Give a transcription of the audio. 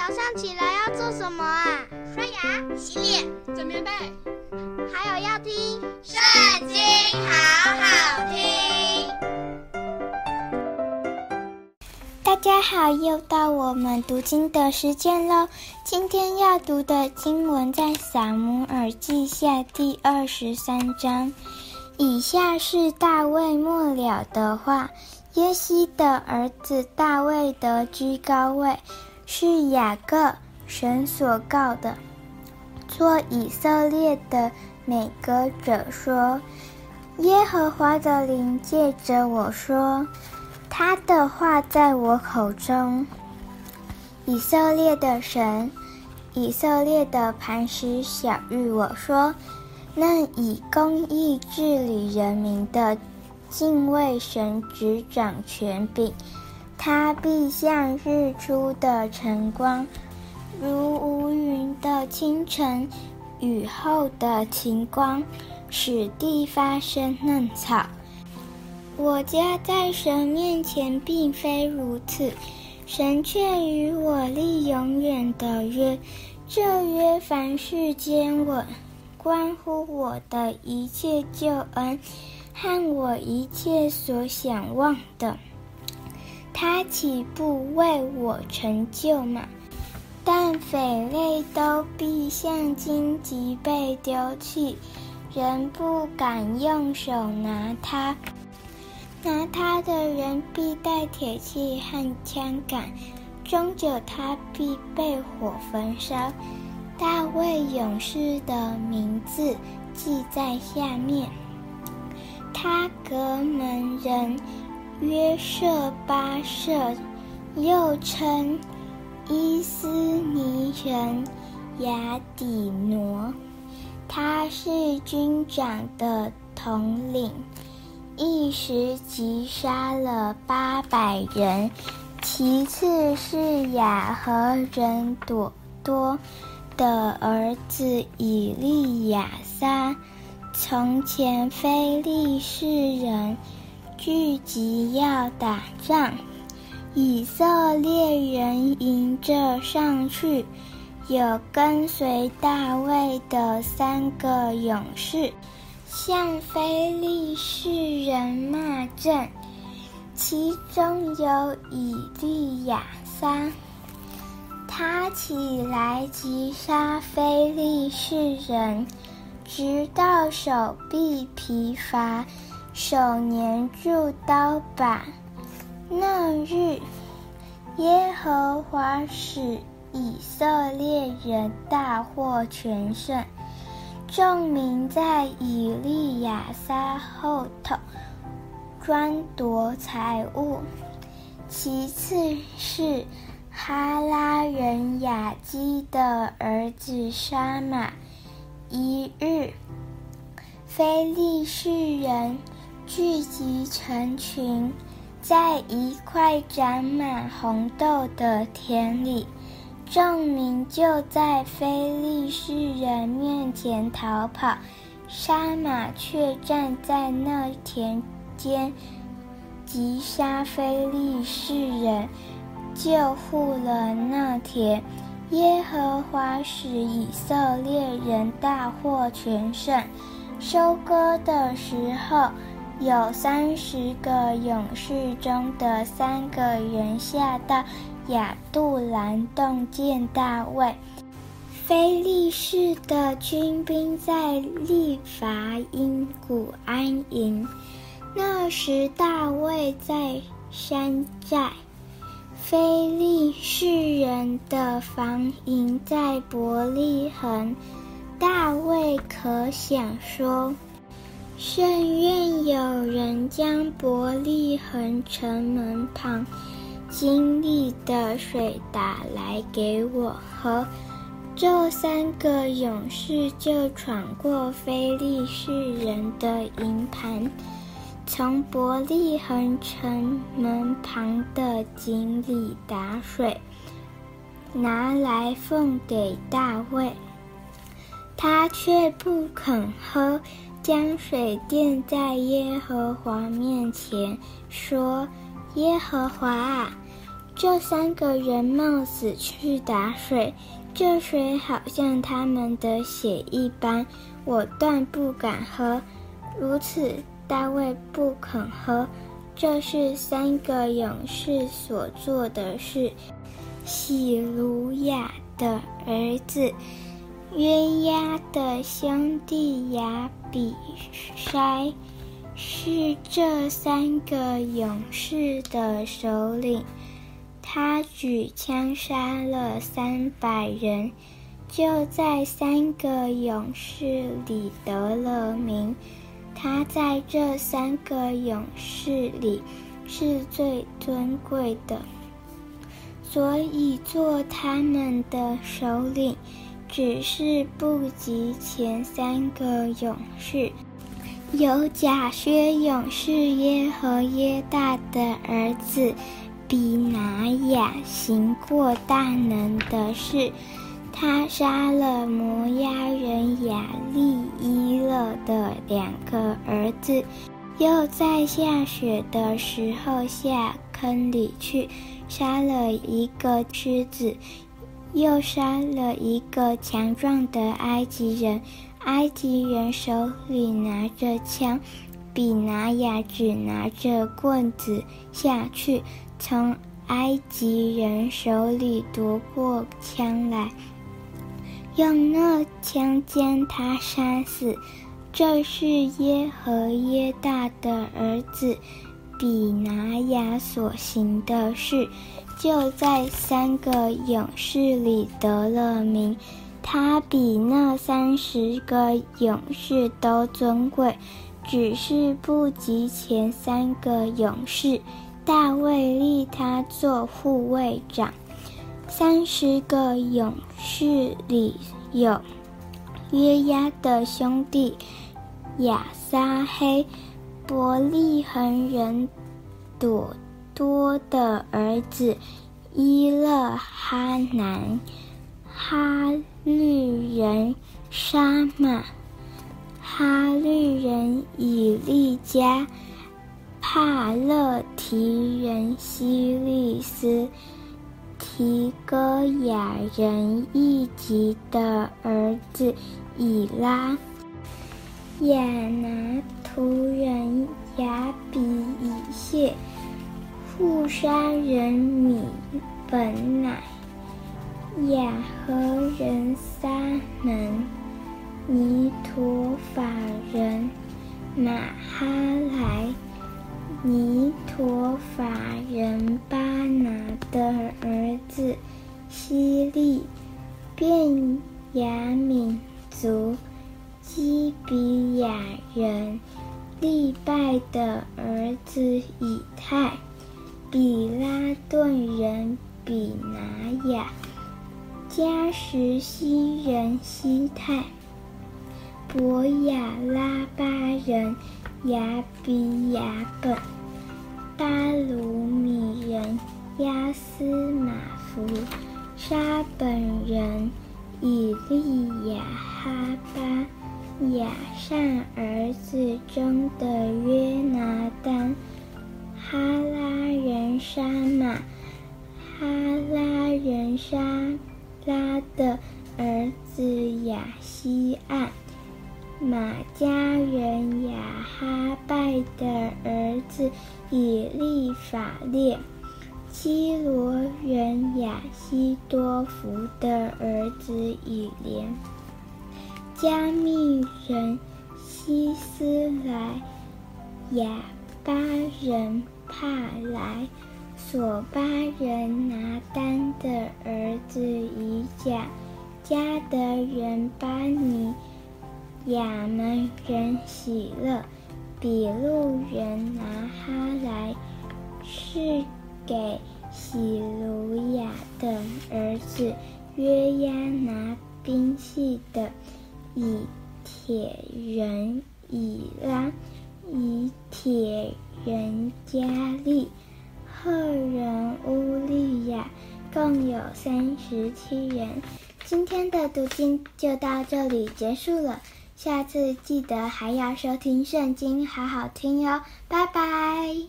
早上起来要做什么啊？刷牙、洗脸、整棉被，还有要听《圣经》，好好听。大家好，又到我们读经的时间喽。今天要读的经文在《撒母耳记下》第二十三章。以下是大卫末了的话。耶西的儿子大卫得居高位，是雅各神所告的，做以色列的美歌者说：“耶和华的灵借着我说，他的话在我口中。以色列的神，以色列的磐石晓諭我说，那以公义治理人民的。”敬畏神，执掌权柄，他必像日出的晨光，如无云的清晨，雨后的晴光，使地发生嫩草。我家在神面前并非如此，神却与我立永远的约，这约凡事坚稳，关乎我的一切救恩。和我一切所想望的，他岂不为我成就吗？但匪类都必像荆棘被丢弃，人不敢用手拿它。拿它的人必带铁器和枪杆，终久他必被火焚烧。大卫勇士的名字记在下面。他格门人约瑟巴设，又称伊斯尼人雅底挪。他是军长的统领，一时击杀了八百人。其次是雅和人朵多的儿子以利亚撒。从前非利士人聚集要打仗，以色列人迎着上去，有跟随大卫的三个勇士，向非利士人骂阵，其中有以利亚撒，他起来击杀非利士人。直到手臂疲乏，手黏住刀把。那日，耶和华使以色列人大获全胜，众民在以利亚撒后头专夺财物。其次是哈拉人雅基的儿子沙马。一日，非利士人聚集成群，在一块长满红豆的田里，众民就在非利士人面前逃跑，沙马却站在那田间，击杀非利士人，救护了那田。耶和华使以色列人大获全胜。收割的时候，有三十个勇士中的三个人下到亚杜兰洞见大卫。非利士的军兵在利乏音谷安营。那时大卫在山寨。非利士人的防营在伯利恒，大卫可想说：甚愿有人将伯利恒城门旁经历的水打来给我喝。这三个勇士就闯过非利士人的营盘。从伯利恒城门旁的井里打水，拿来奉给大卫，他却不肯喝，将水奠在耶和华面前，说：“耶和华啊，这三个人冒死去打水，这水好像他们的血一般，我断不敢喝。如此，大卫不肯喝。这是三个勇士所做的事。洗鲁雅的儿子约押的兄弟亚比筛是这三个勇士的首领。他举枪杀了三百人，就在三个勇士里得了名。他在这三个勇士里是最尊贵的，所以做他们的首领，只是不及前三个勇士。有甲薛勇士耶和耶大的儿子。比拿雅行过大能的事，他杀了摩押人亚利伊勒的两个儿子，又在下雪的时候下坑里去杀了一个狮子，又杀了一个强壮的埃及人，埃及人手里拿着枪，比拿雅只拿着棍子下去。从埃及人手里夺过枪来，用那枪将他杀死。这是耶和耶大的儿子比拿雅所行的事，就在三个勇士里得了名。他比那三十个勇士都尊贵，只是不及前三个勇士。大卫立他做护卫长。三十个勇士里有约押的兄弟亚撒黑、伯利恒人朵多的儿子伊勒哈南、哈律人沙玛、哈律人以利加。帕勒提人希利斯，提哥雅人一吉的儿子以拉，亚拿突人亚比以谢，户沙人米本乃，亚何人三门，尼陀法人马哈莱。尼陀法人巴拿的儿子希利，便雅敏族基比亚人利拜的儿子以太，比拉顿人比拿雅，迦实希人希泰，伯雅拉巴人。雅比雅本、巴鲁米人亚斯玛弗、沙本人以利亚哈巴、雅善儿子中的约拿单、哈拉沙马、哈拉人沙拉的儿子亚希暗。玛迦人雅哈拜的儿子以利法列，基罗人雅西多弗的儿子以连，加密人希斯莱，亚巴人帕莱，索巴人拿丹的儿子以甲，加德人巴尼。亚门人喜乐，比路人拿哈来，是给喜鲁雅的儿子约押拿兵器的，以铁人以拉，以铁人加利，赫人乌利亚，共有三十七人。今天的读经就到这里结束了。下次记得还要收听圣经，好好听哟，拜拜。